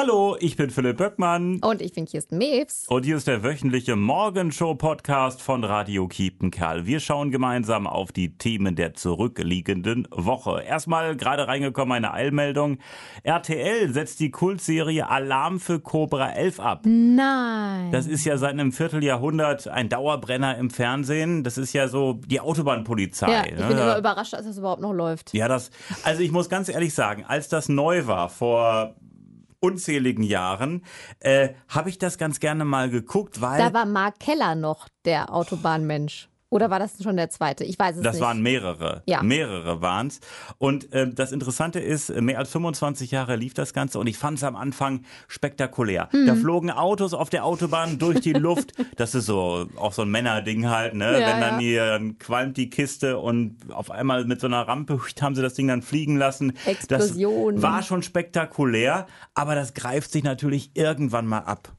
Hallo, ich bin Philipp Böckmann. Und ich bin Kirsten Mews. Und hier ist der wöchentliche Morgenshow-Podcast von Radio Kiepenkerl. Wir schauen gemeinsam auf die Themen der zurückliegenden Woche. Erstmal gerade reingekommen eine Eilmeldung. RTL setzt die Kultserie Alarm für Cobra 11 ab. Nein. Das ist ja seit einem Vierteljahrhundert ein Dauerbrenner im Fernsehen. Das ist ja so die Autobahnpolizei. Ja, ich bin ne? immer überrascht, dass das überhaupt noch läuft. Ja, das, also ich muss ganz ehrlich sagen, als das neu war vor unzähligen Jahren, äh, habe ich das ganz gerne mal geguckt, weil. Da war Mark Keller noch der Autobahnmensch. Oder war das schon der zweite? Ich weiß es das nicht. waren mehrere. Ja. Mehrere waren's. Und äh, das Interessante ist, mehr als 25 Jahre lief das Ganze und ich fand es am Anfang spektakulär. Mhm. Da flogen Autos auf der Autobahn durch die Luft. Das ist so auch so ein Männerding halt, ne? Ja, Wenn dann ja. die dann qualmt die Kiste und auf einmal mit so einer Rampe haben sie das Ding dann fliegen lassen. Explosionen. Das war schon spektakulär, aber das greift sich natürlich irgendwann mal ab.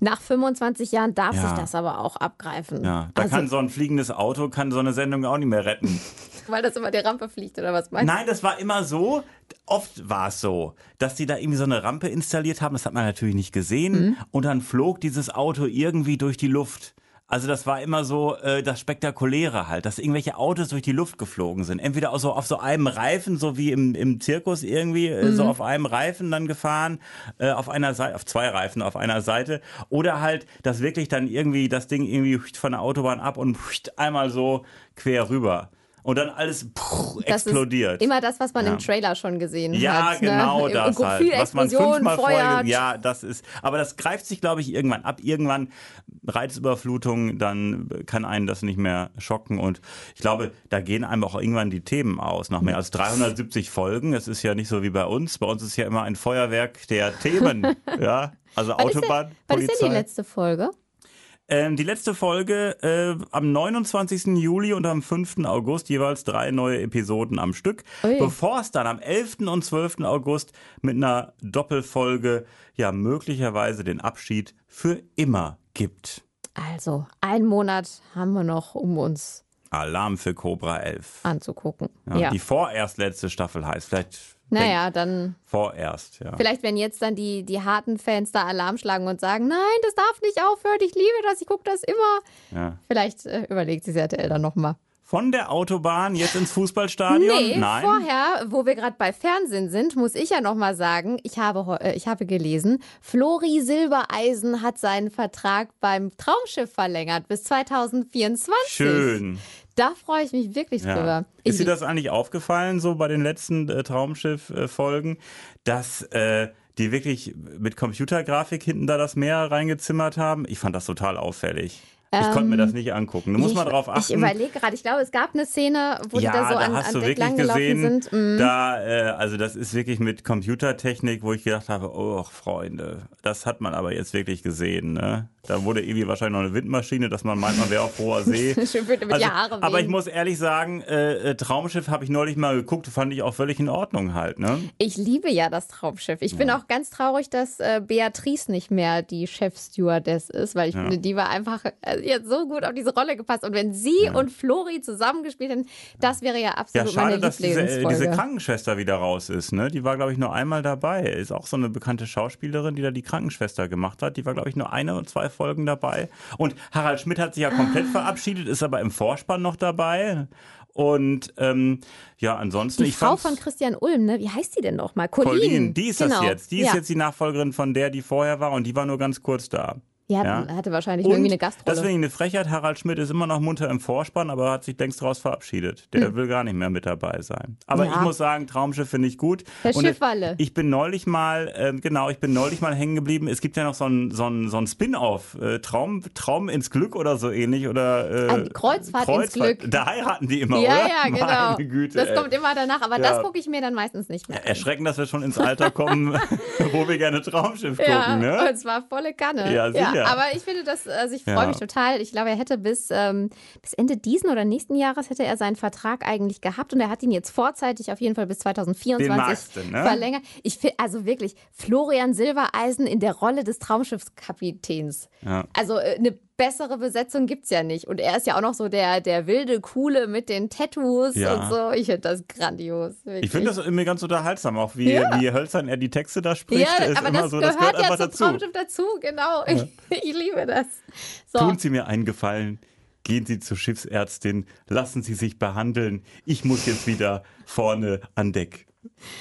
Nach 25 Jahren darf Ja. sich das aber auch abgreifen. Ja, da also, kann so ein fliegendes Auto kann so eine Sendung auch nicht mehr retten. weil das immer die Rampe fliegt, oder was meinst du? Nein, das war immer so. Oft war es so, dass die da irgendwie so eine Rampe installiert haben. Das hat man natürlich nicht gesehen. Mhm. Und dann flog dieses Auto irgendwie durch die Luft. Also das war immer so äh, das Spektakuläre halt, dass irgendwelche Autos durch die Luft geflogen sind. Entweder auch so auf so einem Reifen, so wie im, im Zirkus irgendwie, äh, so auf einem Reifen dann gefahren, äh, auf einer Seite, auf zwei Reifen auf einer Seite. Oder halt, dass wirklich dann irgendwie das Ding irgendwie von der Autobahn ab und einmal so quer rüber. Und dann alles puh, Das explodiert. immer das, was man Ja. im Trailer schon gesehen Ja, hat. genau ne? das Viel halt. Was man fünfmal vorher, ja, das ist, aber das greift sich, glaube ich, irgendwann ab. Irgendwann Reizüberflutung, dann kann einen das nicht mehr schocken und ich glaube, da gehen einem auch irgendwann die Themen aus. Nach mehr als 370 Folgen, es ist ja nicht so wie bei uns. Bei uns ist ja immer ein Feuerwerk der Themen, ja. Also Wann ist denn- Autobahn, Was ist denn die letzte Folge? Ähm, die letzte Folge äh, am 29. Juli und am 5. August jeweils drei neue Episoden am Stück, Ui. bevor es dann am 11. und 12. August mit einer Doppelfolge ja möglicherweise den Abschied für immer gibt. Also, einen Monat haben wir noch, um uns Alarm für Cobra 11. anzugucken. Ja, Ja. Die vorerst letzte Staffel heißt vielleicht Naja, dann vorerst, ja. Vielleicht, wenn jetzt dann die, die harten Fans da Alarm schlagen und sagen, nein, das darf nicht aufhören, ich liebe das, ich gucke das immer. ja. Vielleicht äh, überlegt sich RTL dann nochmal. Von der Autobahn jetzt ins Fußballstadion? Nee, Nein. vorher, wo wir gerade bei Fernsehen sind, muss ich ja nochmal sagen, ich habe, äh, ich habe gelesen, Flori Silbereisen hat seinen Vertrag beim Traumschiff verlängert bis 2024. Schön. Da freue ich mich wirklich Ja. drüber. Ist Ich- dir das eigentlich aufgefallen, so bei den letzten äh, Traumschiff-Folgen, dass äh, die wirklich mit Computergrafik hinten da das Meer reingezimmert haben? Ich fand das total auffällig. Ich konnte mir das nicht angucken. Du musst ich, mal drauf achten. Ich überlege gerade, ich glaube, es gab eine Szene, wo ja, die da so da an, hast an du Deck wirklich gesehen, sind. Mm. da, äh, also das ist wirklich mit Computertechnik, wo ich gedacht habe, oh Freunde, das hat man aber jetzt wirklich gesehen. Ne? Da wurde irgendwie wahrscheinlich noch eine Windmaschine, dass man meint, man wäre auf hoher See. Schön mit die Haare Also, aber ich wehen. muss ehrlich sagen, äh, äh, Traumschiff habe ich neulich mal geguckt, fand ich auch völlig in Ordnung halt. Ne? Ich liebe ja das Traumschiff. Ich bin auch ganz traurig, dass äh, Beatrice nicht mehr die Chefstewardess ist, weil ich finde, die war einfach, äh, hat so gut auf diese Rolle gepasst. Und wenn sie und Flori zusammengespielt hätten, das wäre ja Ja, absolut schade, meine dass diese, äh, diese Krankenschwester wieder raus ist. Ne? Die war, glaube ich, nur einmal dabei. Ist auch so eine bekannte Schauspielerin, die da die Krankenschwester gemacht hat. Die war, glaube ich, nur eine oder zwei Folgen dabei. Und Harald Schmidt hat sich ja komplett verabschiedet, ist aber im Vorspann noch dabei. Und ähm, ja, ansonsten. die Frau von Christian Ulm, ne? Wie heißt die denn nochmal? Colleen. Colleen, die ist genau. das jetzt. Die ja. ist jetzt die Nachfolgerin von der, die vorher war und die war nur ganz kurz da. Ja, Ja. hatte wahrscheinlich nur irgendwie eine das Gastrolle. finde ich eine Frechheit. Harald Schmidt ist immer noch munter im Vorspann, aber hat sich längst daraus verabschiedet. Der will gar nicht mehr mit dabei sein. Aber Hm. Ja. ich muss sagen, Traumschiff finde ich gut. Der Und Schiffwalle. Ich bin neulich mal, ähm, genau, ich bin neulich mal hängen geblieben. Es gibt ja noch so ein, so ein, so ein Spin-off, äh, Traum, Traum ins Glück oder so ähnlich. Oder, äh, Ein Kreuzfahrt ins Glück. Da heiraten die immer, ja, oder? ja, genau. Meine Güte, das ey. kommt immer danach, aber Ja. das gucke ich mir dann meistens nicht mehr. Erschreckend, dass wir schon ins Alter kommen, wo wir gerne Traumschiff gucken, Ja, ne? und zwar volle Kanne. Ja, sicher. Aber ich finde das, also ich freue Ja. mich total. Ich glaube, er hätte bis, ähm, bis Ende diesen oder nächsten Jahres hätte er seinen Vertrag eigentlich gehabt und er hat ihn jetzt vorzeitig auf jeden Fall bis 2024 Den du, ne? verlängert. Ich finde, also wirklich, Florian Silbereisen in der Rolle des Traumschiffskapitäns. Ja. Also äh, eine bessere Besetzung gibt's ja nicht. Und er ist ja auch noch so der, der wilde, coole mit den Tattoos Ja. und so. Ich finde das grandios. Ich finde das irgendwie ganz unterhaltsam, auch wie, Ja. wie hölzern er die Texte da spricht. ja, ist aber immer das, so, gehört das gehört ja einfach zum dazu. Dazu, genau. Ich, ich liebe das. So. Tun Sie mir einen Gefallen, gehen Sie zur Schiffsärztin, lassen Sie sich behandeln. Ich muss jetzt wieder vorne an Deck.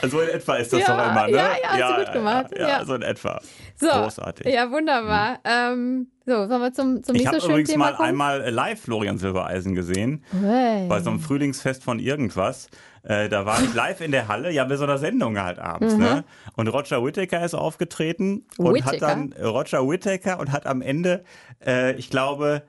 Also in etwa ist das Ja, doch immer, ne? ja, ja, hast du gut gemacht, Ja, ja. so in etwa. So, Großartig. Ja, wunderbar. Ähm, so, sollen wir zum, zum Ich nicht habe übrigens Thema mal kommen? einmal live Florian Silbereisen gesehen, Hey. bei so einem Frühlingsfest von irgendwas. Äh, da war ich live in der Halle, ja, bei so einer Sendung halt abends, ne? Und Roger Whittaker ist aufgetreten und hat Whittaker? dann Roger Whittaker und hat am Ende, äh, ich glaube,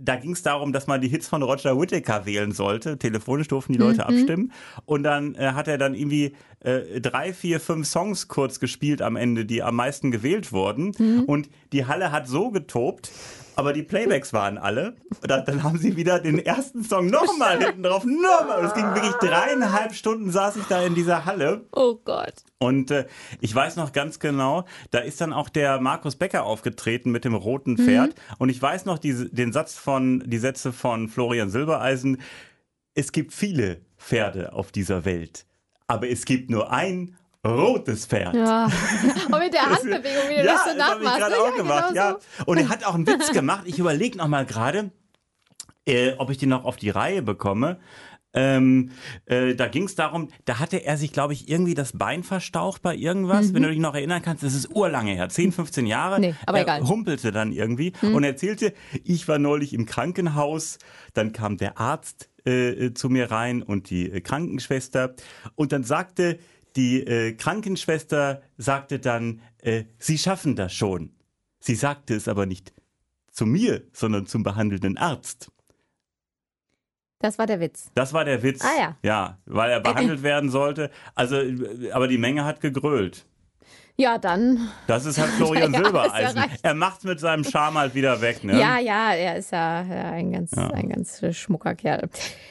da ging es darum, dass man die Hits von Roger Whittaker wählen sollte. Telefonisch durften die Leute abstimmen. Und dann äh, hat er dann irgendwie äh, drei, vier, fünf Songs kurz gespielt am Ende, die am meisten gewählt wurden. Und die Halle hat so getobt, aber die Playbacks waren alle. Und dann, dann haben sie wieder den ersten Song nochmal hinten drauf, nochmal. Es ging wirklich dreieinhalb Stunden saß ich da in dieser Halle. Oh Gott. Und äh, ich weiß noch ganz genau, da ist dann auch der Markus Becker aufgetreten mit dem roten Pferd. Und ich weiß noch diese, den Satz von, die Sätze von Florian Silbereisen. Es gibt viele Pferde auf dieser Welt, aber es gibt nur ein rotes Pferd. Ja. Und mit der Handbewegung, wie du ja, das so das habe ich nachmachst. gerade ne? auch gemacht, genau ja. Und er hat auch einen Witz gemacht. Ich überlege noch mal gerade, äh, ob ich den noch auf die Reihe bekomme. Ähm, äh, da ging es darum, da hatte er sich, glaube ich, irgendwie das Bein verstaucht bei irgendwas. Wenn du dich noch erinnern kannst, das ist urlange her, 10, 15 Jahre. Mhm. Nee, aber er egal. Mhm. humpelte dann irgendwie und erzählte, ich war neulich im Krankenhaus, dann kam der Arzt äh, zu mir rein und die äh, Krankenschwester und dann sagte die äh, Krankenschwester, sagte dann, äh, Sie schaffen das schon. Sie sagte es aber nicht zu mir, sondern zum behandelnden Arzt. Das war der Witz. Das war der Witz. Ah, ja. Ja, weil er behandelt werden sollte. Also, äh, aber die Menge hat gegrölt. Ja, dann. Das ist halt Florian Ja, Silbereisen. ja recht. er macht's mit seinem Charme halt wieder weg, ne? Ja, ja, er ist ja, ja ein ganz, ein ganz schmucker Kerl.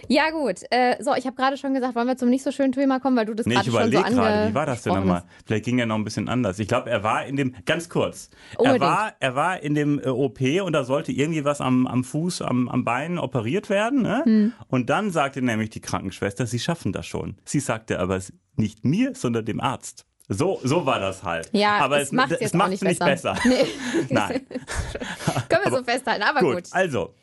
Ja, gut. Äh, so, ich habe gerade schon gesagt, wollen wir zum nicht so schönen Thema kommen, weil du das Nee, gerade schon so überlege gerade, wie war das denn nochmal? Vielleicht ging er noch ein bisschen anders. Ich glaube, er war in dem, ganz kurz, er war, er war in dem äh, OP und da sollte irgendwie was am, am Fuß, am, am Bein operiert werden. Ne? Hm. Und dann sagte nämlich die Krankenschwester, sie schaffen das schon. Sie sagte aber nicht mir, sondern dem Arzt. So, so war das halt. Ja, aber es macht's jetzt auch macht's nicht besser. besser. Nee. Nein. Können wir so festhalten, aber gut. Gut, also,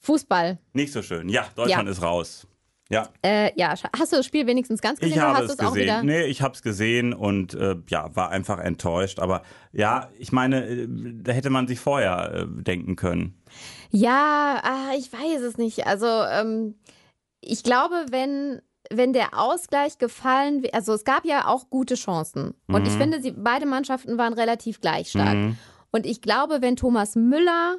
Fußball. nicht so schön. Ja, Deutschland Ja. ist raus. Ja, Äh, ja, hast du das Spiel wenigstens ganz gesehen ich habe hast du es es auch wieder? gesehen. Nee, ich habe es gesehen und äh, ja, war einfach enttäuscht. Aber ja, ich meine, äh, da hätte man sich vorher äh, denken können. Ja, ah, ich weiß es nicht. Also, ähm, ich glaube, wenn, wenn der Ausgleich gefallen wäre, also es gab ja auch gute Chancen. Und ich finde, sie, beide Mannschaften waren relativ gleich stark. Mhm. Und ich glaube, wenn Thomas Müller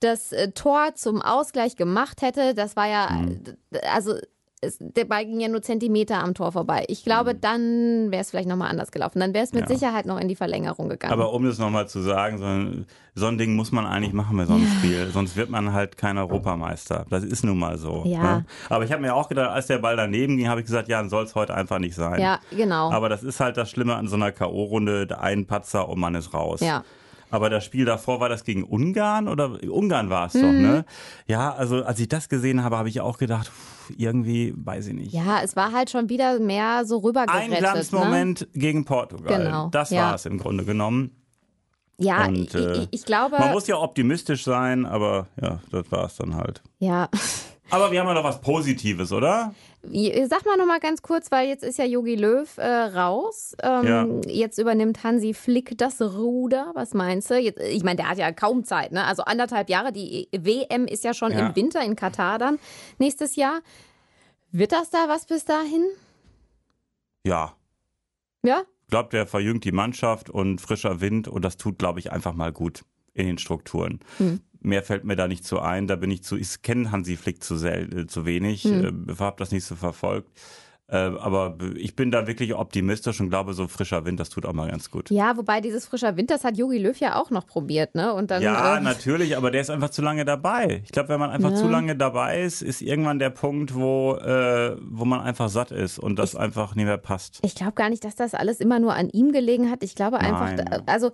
das äh, Tor zum Ausgleich gemacht hätte, das war ja, Mhm. also es, der Ball ging ja nur Zentimeter am Tor vorbei. Ich glaube, dann wäre es vielleicht nochmal anders gelaufen. Dann wäre es mit Mhm. Ja. Sicherheit noch in die Verlängerung gegangen. Aber um das nochmal zu sagen, so ein, so ein Ding muss man eigentlich machen bei so einem Spiel. Sonst wird man halt kein Europameister. Das ist nun mal so. Ja. Ne? Aber ich habe mir auch gedacht, als der Ball daneben ging, habe ich gesagt, ja, dann soll es heute einfach nicht sein. ja, genau. Aber das ist halt das Schlimme an so einer K.O.-Runde. Ein Patzer und man ist raus. Ja. Aber das Spiel davor war das gegen Ungarn oder Ungarn war es doch, Mhm. ne? Ja, also als ich das gesehen habe, habe ich auch gedacht, pff, irgendwie, weiß ich nicht. Ja, es war halt schon wieder mehr so Ein rübergerettet. Ne? Glanzmoment gegen Portugal. Genau, Das war es im Grunde genommen. Ja, Und, äh, ich, ich glaube. Man muss ja optimistisch sein, aber ja, das war es dann halt. ja. Aber wir haben ja noch was Positives, oder? Sag mal noch mal ganz kurz, weil jetzt ist ja Yogi Löw äh, raus. Ähm, Jetzt übernimmt Hansi Flick das Ruder. Was meinst du? Jetzt, ich meine, der hat ja kaum Zeit, ne? Also anderthalb Jahre. Die WM ist ja schon Ja. im Winter in Katar dann nächstes Jahr. Wird das da was bis dahin? Ja. Ja? Ich glaube, der verjüngt die Mannschaft und frischer Wind und das tut, glaube ich, einfach mal gut in den Strukturen. Hm. Mehr fällt mir da nicht zu ein. Da bin ich zu, ich kenne Hansi Flick zu, sel äh, zu wenig, Hm. äh, habe das nicht so verfolgt. Äh, aber ich bin da wirklich optimistisch und glaube, so frischer Wind, das tut auch mal ganz gut. Ja, wobei dieses frischer Wind, das hat Yogi Löw ja auch noch probiert, ne? Und dann. Ja, äh, natürlich, aber der ist einfach zu lange dabei. Ich glaube, wenn man einfach Ja. zu lange dabei ist, ist irgendwann der Punkt, wo, äh, wo man einfach satt ist und das einfach nicht mehr passt. Ich glaube gar nicht, dass das alles immer nur an ihm gelegen hat. Ich glaube einfach, Nein. also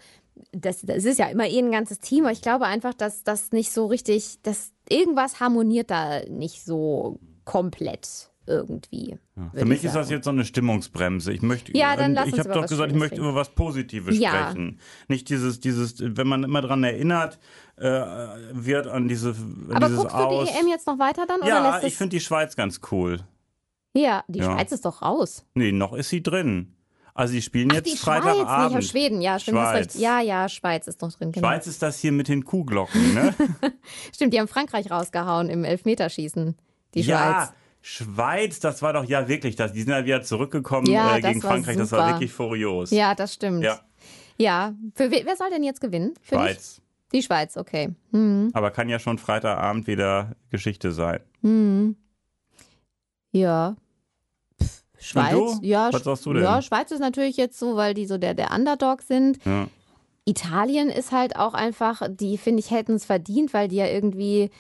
das, das ist ja immer eh ein ganzes Team, aber ich glaube einfach, dass das nicht so richtig, dass irgendwas harmoniert da nicht so komplett irgendwie. Ja. Für mich ist das jetzt so eine Stimmungsbremse. Ich möchte, ja, dann lass ich habe doch gesagt, ich möchte über was Positives ja. sprechen. Nicht dieses, dieses, wenn man immer dran erinnert, äh, wird an diese. An Aber dieses guckst aus. du die EM jetzt noch weiter dann? Ja, ich finde die Schweiz ganz cool. Ja, die. Schweiz ist doch raus. Nee, noch ist sie drin. Also die spielen Ach, jetzt die Freitagabend. Schweiz, nicht Schweden, ja, stimmt. Schweiz. Ja, ja, Schweiz ist noch drin. Genau. Schweiz ist das hier mit den Kuhglocken, ne? stimmt, die haben Frankreich rausgehauen im Elfmeterschießen. Die ja, Schweiz. Schweiz, das war doch ja wirklich das. Die sind ja wieder zurückgekommen ja, äh, gegen Frankreich. Super. Das war wirklich furios. Ja, das stimmt. Ja. Ja. Für we wer soll denn jetzt gewinnen? Für Schweiz. Dich? Die Schweiz, okay. Mhm. Aber kann ja schon Freitagabend wieder Geschichte sein. Mhm. Ja. Schweiz, ja, Was sagst du denn? ja, Schweiz ist natürlich jetzt so, weil die so der, der Underdog sind. Ja. Italien ist halt auch einfach, die finde ich hätten es verdient, weil die ja irgendwie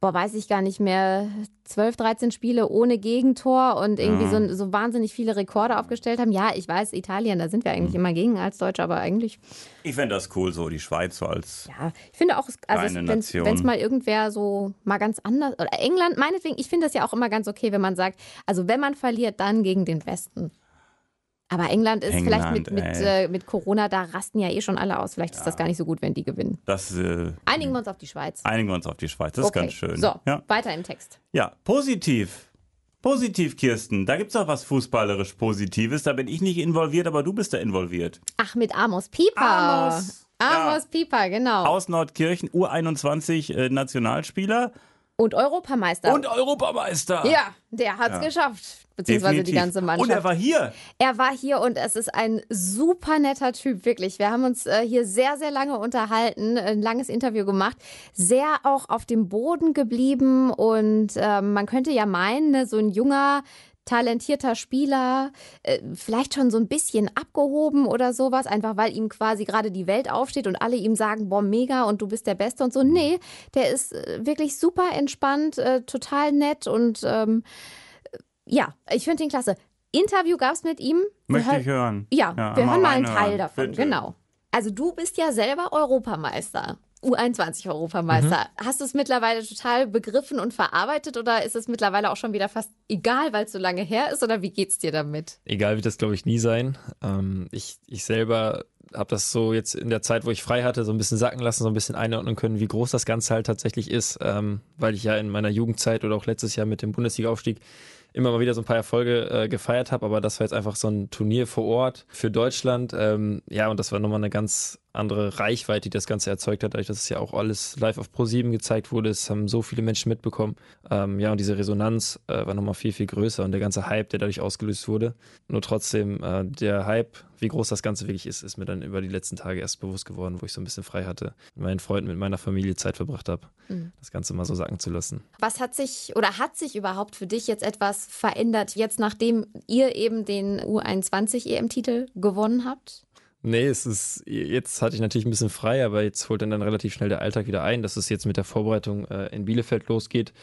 boah, weiß ich gar nicht mehr, 12, 13 Spiele ohne Gegentor und irgendwie ja. so, so wahnsinnig viele Rekorde aufgestellt haben. Ja, ich weiß, Italien, da sind wir eigentlich mhm. immer gegen als Deutsche, aber eigentlich. Ich fände das cool, so die Schweiz so als. Ja, ich finde auch, also wenn es mal irgendwer so mal ganz anders, oder England, meinetwegen, ich finde das ja auch immer ganz okay, wenn man sagt, also wenn man verliert, dann gegen den Westen. Aber England ist England, vielleicht mit, mit, äh, mit, Corona, da rasten ja eh schon alle aus. Vielleicht ja. ist das gar nicht so gut, wenn die gewinnen. Das, äh, einigen wir uns auf die Schweiz. Einigen wir uns auf die Schweiz, das okay. ist ganz schön. So, ja. weiter im Text. Ja, positiv. Positiv, Kirsten. Da gibt es auch was fußballerisch Positives. Da bin ich nicht involviert, aber du bist da involviert. Ach, mit Amos Pieper. Amos. Amos ja. Pieper, genau. Aus Nordkirchen, U21 äh, Nationalspieler. Und Europameister. Und Europameister. Ja, der hat es ja. geschafft beziehungsweise Definitiv. die ganze Mannschaft. Und er war hier. Er war hier und es ist ein super netter Typ, wirklich. Wir haben uns äh, hier sehr, sehr lange unterhalten, ein langes Interview gemacht, sehr auch auf dem Boden geblieben und äh, man könnte ja meinen, ne, so ein junger, talentierter Spieler, äh, vielleicht schon so ein bisschen abgehoben oder sowas, einfach weil ihm quasi gerade die Welt aufsteht und alle ihm sagen, boah, mega und du bist der Beste und so. Nee, der ist äh, wirklich super entspannt, äh, total nett und ähm, ja, ich finde ihn klasse. Interview gab es mit ihm. Möchte ich hören. Ja, ja wir hören mal einen Teil davon. Bitte. Genau. Also du bist ja selber Europameister. U21-Europameister. Mhm. Hast du es mittlerweile total begriffen und verarbeitet oder ist es mittlerweile auch schon wieder fast egal, weil es so lange her ist oder wie geht's dir damit? Egal wird das, glaube ich, nie sein. Ähm, ich, ich selber habe das so jetzt in der Zeit, wo ich frei hatte, so ein bisschen sacken lassen, so ein bisschen einordnen können, wie groß das Ganze halt tatsächlich ist, ähm, weil ich ja in meiner Jugendzeit oder auch letztes Jahr mit dem Bundesliga-Aufstieg immer mal wieder so ein paar Erfolge äh, gefeiert habe, aber das war jetzt einfach so ein Turnier vor Ort für Deutschland. Ähm, ja, und das war nochmal eine ganz andere Reichweite, die das Ganze erzeugt hat, dadurch, dass es ja auch alles live auf Pro7 gezeigt wurde. Es haben so viele Menschen mitbekommen. Ähm, ja, und diese Resonanz äh, war nochmal viel, viel größer und der ganze Hype, der dadurch ausgelöst wurde. Nur trotzdem, äh, der Hype, wie groß das Ganze wirklich ist, ist mir dann über die letzten Tage erst bewusst geworden, wo ich so ein bisschen frei hatte, mit meinen Freunden, mit meiner Familie Zeit verbracht habe, mhm. das Ganze mal so sacken zu lassen. Was hat sich oder hat sich überhaupt für dich jetzt etwas verändert, jetzt nachdem ihr eben den U21 EM-Titel gewonnen habt? Nee, es ist, jetzt hatte ich natürlich ein bisschen frei, aber jetzt holt dann, dann relativ schnell der Alltag wieder ein, dass es jetzt mit der Vorbereitung äh, in Bielefeld losgeht.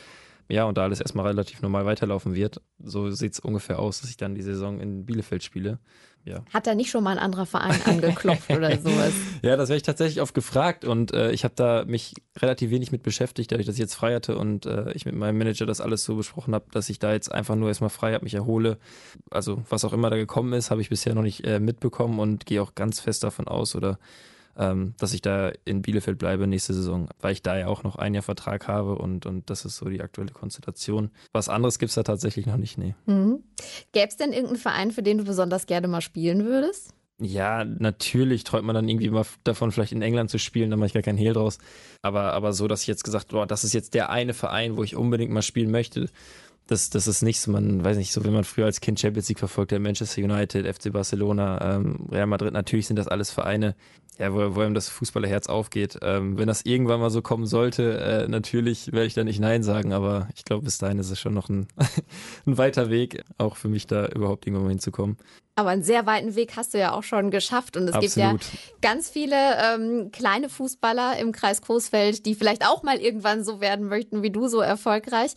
Ja, und da alles erstmal relativ normal weiterlaufen wird. So sieht es ungefähr aus, dass ich dann die Saison in Bielefeld spiele ja. Hat da nicht schon mal ein anderer Verein angeklopft oder sowas? Ja, das werde ich tatsächlich oft gefragt und äh, ich habe da mich relativ wenig mit beschäftigt, dadurch, dass ich jetzt frei hatte und äh, ich mit meinem Manager das alles so besprochen habe, dass ich da jetzt einfach nur erstmal frei habe, mich erhole. Also was auch immer da gekommen ist, habe ich bisher noch nicht äh, mitbekommen und gehe auch ganz fest davon aus oder ähm, dass ich da in Bielefeld bleibe nächste Saison, weil ich da ja auch noch ein Jahr Vertrag habe und, und das ist so die aktuelle Konstellation. Was anderes gibt es da tatsächlich noch nicht, nee. Mhm. Gäbe es denn irgendeinen Verein, für den du besonders gerne mal spielen würdest? Ja, natürlich träumt man dann irgendwie mal davon, vielleicht in England zu spielen, da mache ich gar keinen Hehl draus. Aber, aber so, dass ich jetzt gesagt, boah, das ist jetzt der eine Verein, wo ich unbedingt mal spielen möchte, das, das ist nichts, man weiß nicht, so wie man früher als Kind Champions League verfolgt hat, Manchester United, FC Barcelona, ähm, Real Madrid, natürlich sind das alles Vereine, ja, wo, wo ihm das Fußballerherz aufgeht. Ähm, wenn das irgendwann mal so kommen sollte, äh, natürlich werde ich da nicht Nein sagen, aber ich glaube, bis dahin ist es schon noch ein, ein weiter Weg, auch für mich da überhaupt irgendwann hinzukommen. Aber einen sehr weiten Weg hast du ja auch schon geschafft. Und es Absolut. gibt ja ganz viele ähm, kleine Fußballer im Kreis Coesfeld, die vielleicht auch mal irgendwann so werden möchten wie du, so erfolgreich.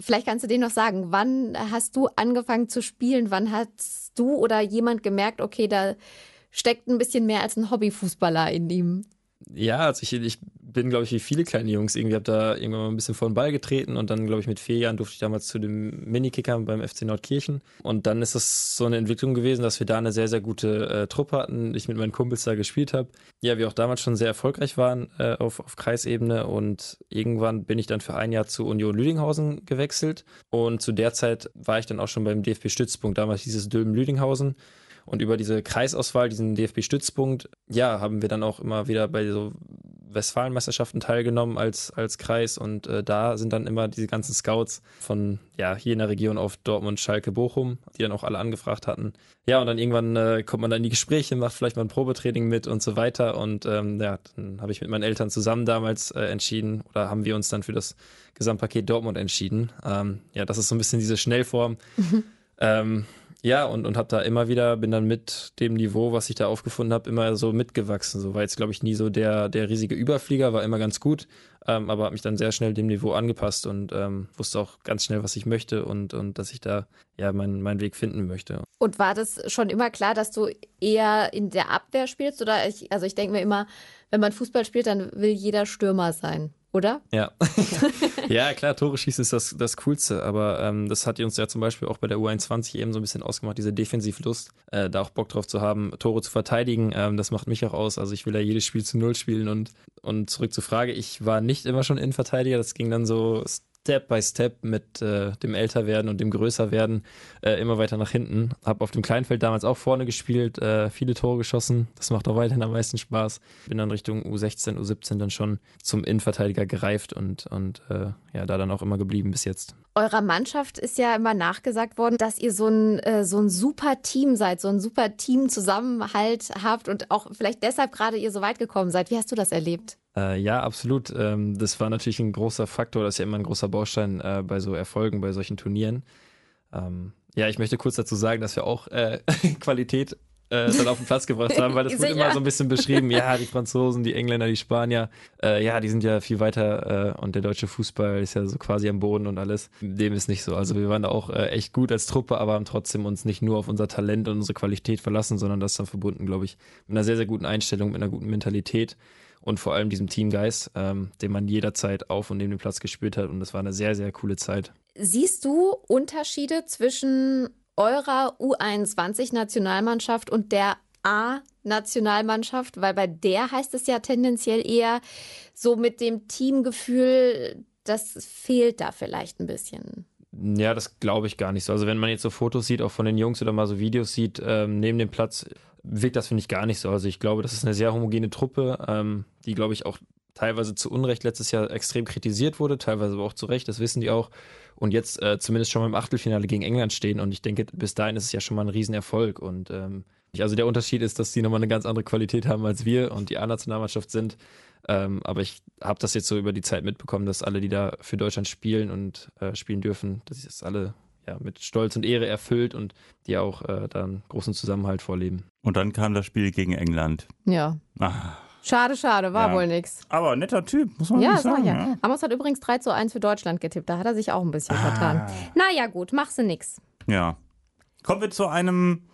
Vielleicht kannst du denen noch sagen, wann hast du angefangen zu spielen? Wann hast du oder jemand gemerkt, okay, da steckt ein bisschen mehr als ein Hobbyfußballer in ihm. Ja, also ich, ich bin, glaube ich, wie viele kleine Jungs irgendwie, habe da irgendwann mal ein bisschen vor den Ball getreten und dann, glaube ich, mit vier Jahren durfte ich damals zu dem Minikicker beim FC Nordkirchen. Und dann ist das so eine Entwicklung gewesen, dass wir da eine sehr, sehr gute äh, Truppe hatten, ich mit meinen Kumpels da gespielt habe. Ja, wir auch damals schon sehr erfolgreich waren äh, auf, auf Kreisebene und irgendwann bin ich dann für ein Jahr zu Union Lüdinghausen gewechselt und zu der Zeit war ich dann auch schon beim DFB-Stützpunkt, damals dieses Dülmen Lüdinghausen. Und über diese Kreisauswahl, diesen DFB-Stützpunkt, ja, haben wir dann auch immer wieder bei so Westfalenmeisterschaften teilgenommen als, als Kreis und äh, da sind dann immer diese ganzen Scouts von ja, hier in der Region auf Dortmund, Schalke, Bochum, die dann auch alle angefragt hatten. Ja, und dann irgendwann äh, kommt man dann in die Gespräche, macht vielleicht mal ein Probetraining mit und so weiter und ähm, ja, dann habe ich mit meinen Eltern zusammen damals äh, entschieden oder haben wir uns dann für das Gesamtpaket Dortmund entschieden. Ähm, ja, das ist so ein bisschen diese Schnellform. ähm, ja, und, und habe da immer wieder, bin dann mit dem Niveau, was ich da aufgefunden habe, immer so mitgewachsen. So war jetzt, glaube ich, nie so der, der riesige Überflieger, war immer ganz gut, ähm, aber habe mich dann sehr schnell dem Niveau angepasst und ähm, wusste auch ganz schnell, was ich möchte und, und dass ich da ja meinen mein Weg finden möchte. Und war das schon immer klar, dass du eher in der Abwehr spielst? Oder ich, also ich denke mir immer, wenn man Fußball spielt, dann will jeder Stürmer sein oder? Ja. ja, klar, Tore schießen ist das, das Coolste, aber ähm, das hat uns ja zum Beispiel auch bei der U21 eben so ein bisschen ausgemacht, diese Defensivlust, äh, da auch Bock drauf zu haben, Tore zu verteidigen. Ähm, das macht mich auch aus. Also ich will ja jedes Spiel zu Null spielen und, und zurück zur Frage, ich war nicht immer schon Innenverteidiger, das ging dann so Step by Step mit äh, dem Älterwerden und dem Größerwerden äh, immer weiter nach hinten. Habe auf dem Kleinfeld damals auch vorne gespielt, äh, viele Tore geschossen. Das macht auch weiterhin am meisten Spaß. Bin dann Richtung U16, U17 dann schon zum Innenverteidiger gereift und, und äh, ja, da dann auch immer geblieben bis jetzt. Eurer Mannschaft ist ja immer nachgesagt worden, dass ihr so ein, äh, so ein super Team seid, so ein super Team-Zusammenhalt habt und auch vielleicht deshalb gerade ihr so weit gekommen seid. Wie hast du das erlebt? Äh, ja, absolut. Ähm, das war natürlich ein großer Faktor, das ist ja immer ein großer Baustein äh, bei so Erfolgen, bei solchen Turnieren. Ähm, ja, ich möchte kurz dazu sagen, dass wir auch äh, Qualität äh, dann auf den Platz gebracht haben, weil das wird immer so ein bisschen beschrieben. Ja, die Franzosen, die Engländer, die Spanier, äh, ja, die sind ja viel weiter äh, und der deutsche Fußball ist ja so quasi am Boden und alles. Dem ist nicht so. Also wir waren da auch äh, echt gut als Truppe, aber haben trotzdem uns nicht nur auf unser Talent und unsere Qualität verlassen, sondern das dann verbunden, glaube ich, mit einer sehr, sehr guten Einstellung, mit einer guten Mentalität und vor allem diesem Teamgeist, ähm, den man jederzeit auf und neben dem Platz gespürt hat. Und das war eine sehr, sehr coole Zeit. Siehst du Unterschiede zwischen eurer U21-Nationalmannschaft und der A-Nationalmannschaft? Weil bei der heißt es ja tendenziell eher so mit dem Teamgefühl, das fehlt da vielleicht ein bisschen. Ja, das glaube ich gar nicht so. Also wenn man jetzt so Fotos sieht, auch von den Jungs oder mal so Videos sieht, ähm, neben dem Platz, wirkt das, finde ich, gar nicht so. Also ich glaube, das ist eine sehr homogene Truppe, ähm, die, glaube ich, auch teilweise zu Unrecht letztes Jahr extrem kritisiert wurde, teilweise aber auch zu Recht, das wissen die auch. Und jetzt äh, zumindest schon mal im Achtelfinale gegen England stehen. Und ich denke, bis dahin ist es ja schon mal ein Riesenerfolg. Und ähm, also der Unterschied ist, dass die nochmal eine ganz andere Qualität haben als wir und die A-Nationalmannschaft sind. Ähm, aber ich habe das jetzt so über die Zeit mitbekommen, dass alle, die da für Deutschland spielen und äh, spielen dürfen, dass sie das alle ja, mit Stolz und Ehre erfüllt und die auch äh, dann großen Zusammenhalt vorleben. Und dann kam das Spiel gegen England. Ja. Ach. Schade, schade, war ja. wohl nix. Aber netter Typ, muss man ja, sagen. Ja, ja. Amos hat übrigens 3 zu 1 für Deutschland getippt. Da hat er sich auch ein bisschen ah. vertan. Naja, gut, machst du nix. Ja. Kommen wir zu einem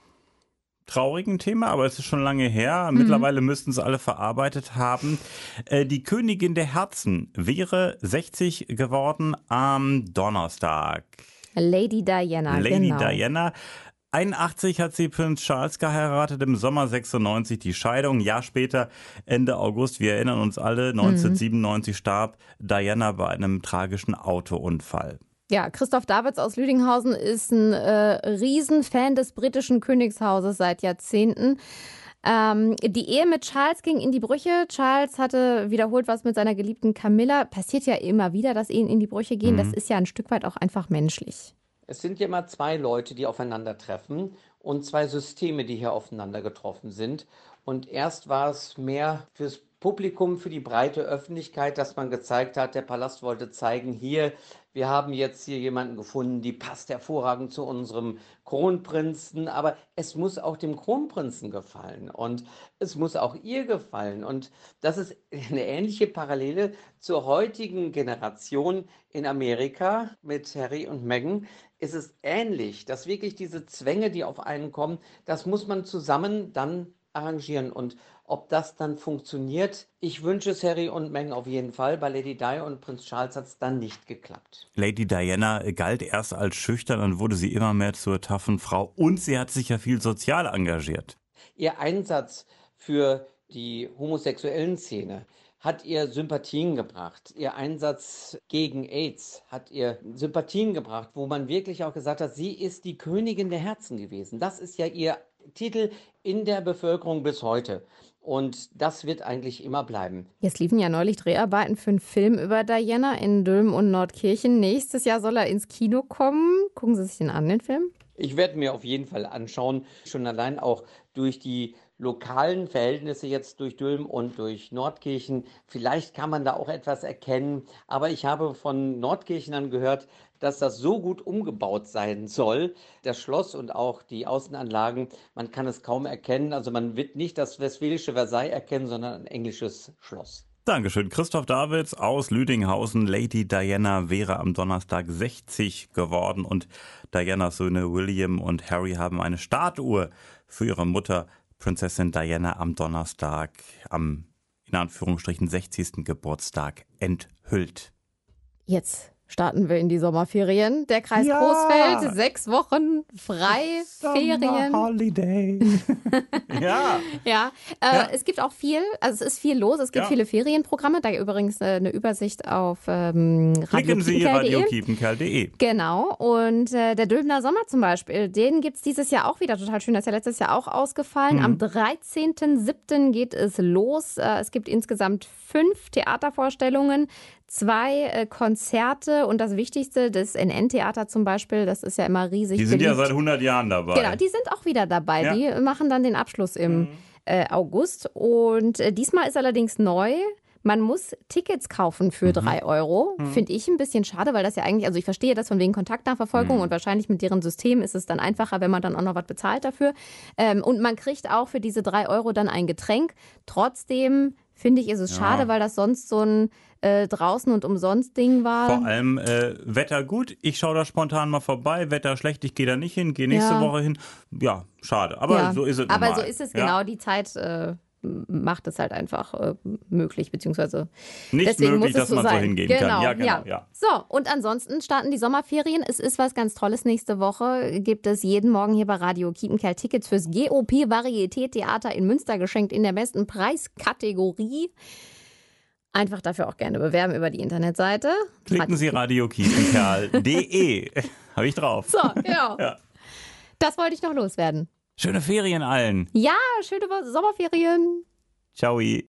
traurigen Thema, aber es ist schon lange her. Mhm. Mittlerweile müssten es alle verarbeitet haben. Äh, die Königin der Herzen wäre 60 geworden am Donnerstag. Lady Diana. Lady genau. Diana. 81 hat sie Prinz Charles geheiratet, im Sommer 96 die Scheidung. Ein Jahr später, Ende August, wir erinnern uns alle, 1997 mhm. starb Diana bei einem tragischen Autounfall. Ja, Christoph Davids aus Lüdinghausen ist ein äh, Riesenfan des britischen Königshauses seit Jahrzehnten. Ähm, die Ehe mit Charles ging in die Brüche. Charles hatte wiederholt was mit seiner geliebten Camilla. Passiert ja immer wieder, dass Ehen in die Brüche gehen. Mhm. Das ist ja ein Stück weit auch einfach menschlich. Es sind ja immer zwei Leute, die aufeinandertreffen und zwei Systeme, die hier aufeinander getroffen sind. Und erst war es mehr fürs Publikum, für die breite Öffentlichkeit, dass man gezeigt hat, der Palast wollte zeigen, hier, wir haben jetzt hier jemanden gefunden, die passt hervorragend zu unserem Kronprinzen, aber es muss auch dem Kronprinzen gefallen und es muss auch ihr gefallen. Und das ist eine ähnliche Parallele zur heutigen Generation in Amerika mit Harry und Meghan. Ist es ähnlich, dass wirklich diese Zwänge, die auf einen kommen, das muss man zusammen dann arrangieren und ob das dann funktioniert, ich wünsche es Harry und Meghan auf jeden Fall. Bei Lady Di und Prinz Charles hat es dann nicht geklappt. Lady Diana galt erst als schüchtern, dann wurde sie immer mehr zur taffen Frau und sie hat sich ja viel sozial engagiert. Ihr Einsatz für die homosexuellen Szene hat ihr Sympathien gebracht. Ihr Einsatz gegen AIDS hat ihr Sympathien gebracht, wo man wirklich auch gesagt hat, sie ist die Königin der Herzen gewesen. Das ist ja ihr Titel in der Bevölkerung bis heute. Und das wird eigentlich immer bleiben. Jetzt liefen ja neulich Dreharbeiten für einen Film über Diana in Dülmen und Nordkirchen. Nächstes Jahr soll er ins Kino kommen. Gucken Sie sich den an, den Film? Ich werde mir auf jeden Fall anschauen, schon allein auch durch die lokalen Verhältnisse jetzt durch Dülmen und durch Nordkirchen. Vielleicht kann man da auch etwas erkennen, aber ich habe von Nordkirchenern gehört, dass das so gut umgebaut sein soll, das Schloss und auch die Außenanlagen, man kann es kaum erkennen. Also man wird nicht das westfälische Versailles erkennen, sondern ein englisches Schloss. Dankeschön. Christoph Davids aus Lüdinghausen. Lady Diana wäre am Donnerstag 60 geworden und Dianas Söhne William und Harry haben eine Statue für ihre Mutter Prinzessin Diana am Donnerstag, am in Anführungsstrichen 60. Geburtstag enthüllt. Jetzt starten wir in die Sommerferien. Der Kreis ja. Großfeld, sechs Wochen frei, Ferien. Holiday. ja. Ja, äh, ja, es gibt auch viel, also es ist viel los, es gibt ja. viele Ferienprogramme, da übrigens äh, eine Übersicht auf ähm, Klicken Sie radiokiepenkerl.de. Genau, und äh, der Dülbener Sommer zum Beispiel, den gibt es dieses Jahr auch wieder, total schön, das ist ja letztes Jahr auch ausgefallen. Mhm. Am 13.07. geht es los. Äh, es gibt insgesamt fünf Theatervorstellungen, zwei äh, Konzerte und das Wichtigste, das NN-Theater zum Beispiel, das ist ja immer riesig. Die sind beliebt. ja seit 100 Jahren dabei. Genau, die sind auch wieder dabei. Ja. Die machen dann den Abschluss im mhm. äh, August. Und äh, diesmal ist allerdings neu. Man muss Tickets kaufen für mhm. drei Euro. Mhm. Finde ich ein bisschen schade, weil das ja eigentlich, also ich verstehe das von wegen Kontaktnachverfolgung mhm. und wahrscheinlich mit deren System ist es dann einfacher, wenn man dann auch noch was bezahlt dafür. Ähm, und man kriegt auch für diese drei Euro dann ein Getränk. Trotzdem finde ich, ist es ja. schade, weil das sonst so ein äh, draußen und umsonst Ding war. Vor allem äh, Wetter gut, ich schaue da spontan mal vorbei, Wetter schlecht, ich gehe da nicht hin, gehe nächste ja. Woche hin. Ja, schade, aber ja. so ist es. Aber normal. so ist es genau, die Zeit äh, macht es halt einfach äh, möglich, beziehungsweise nicht deswegen möglich, muss es dass so man sein. so hingehen genau, kann. Ja, genau, ja. ja. So, und ansonsten starten die Sommerferien. Es ist was ganz Tolles. Nächste Woche gibt es jeden Morgen hier bei Radio Kiepenkerl Tickets fürs GOP Varieté Theater in Münster geschenkt in der besten Preiskategorie. Einfach dafür auch gerne bewerben über die Internetseite. Klicken Sie radiokiepenkerl.de. Habe ich drauf. So, genau. ja. Das wollte ich noch loswerden. Schöne Ferien allen. Ja, schöne Sommerferien. Ciao.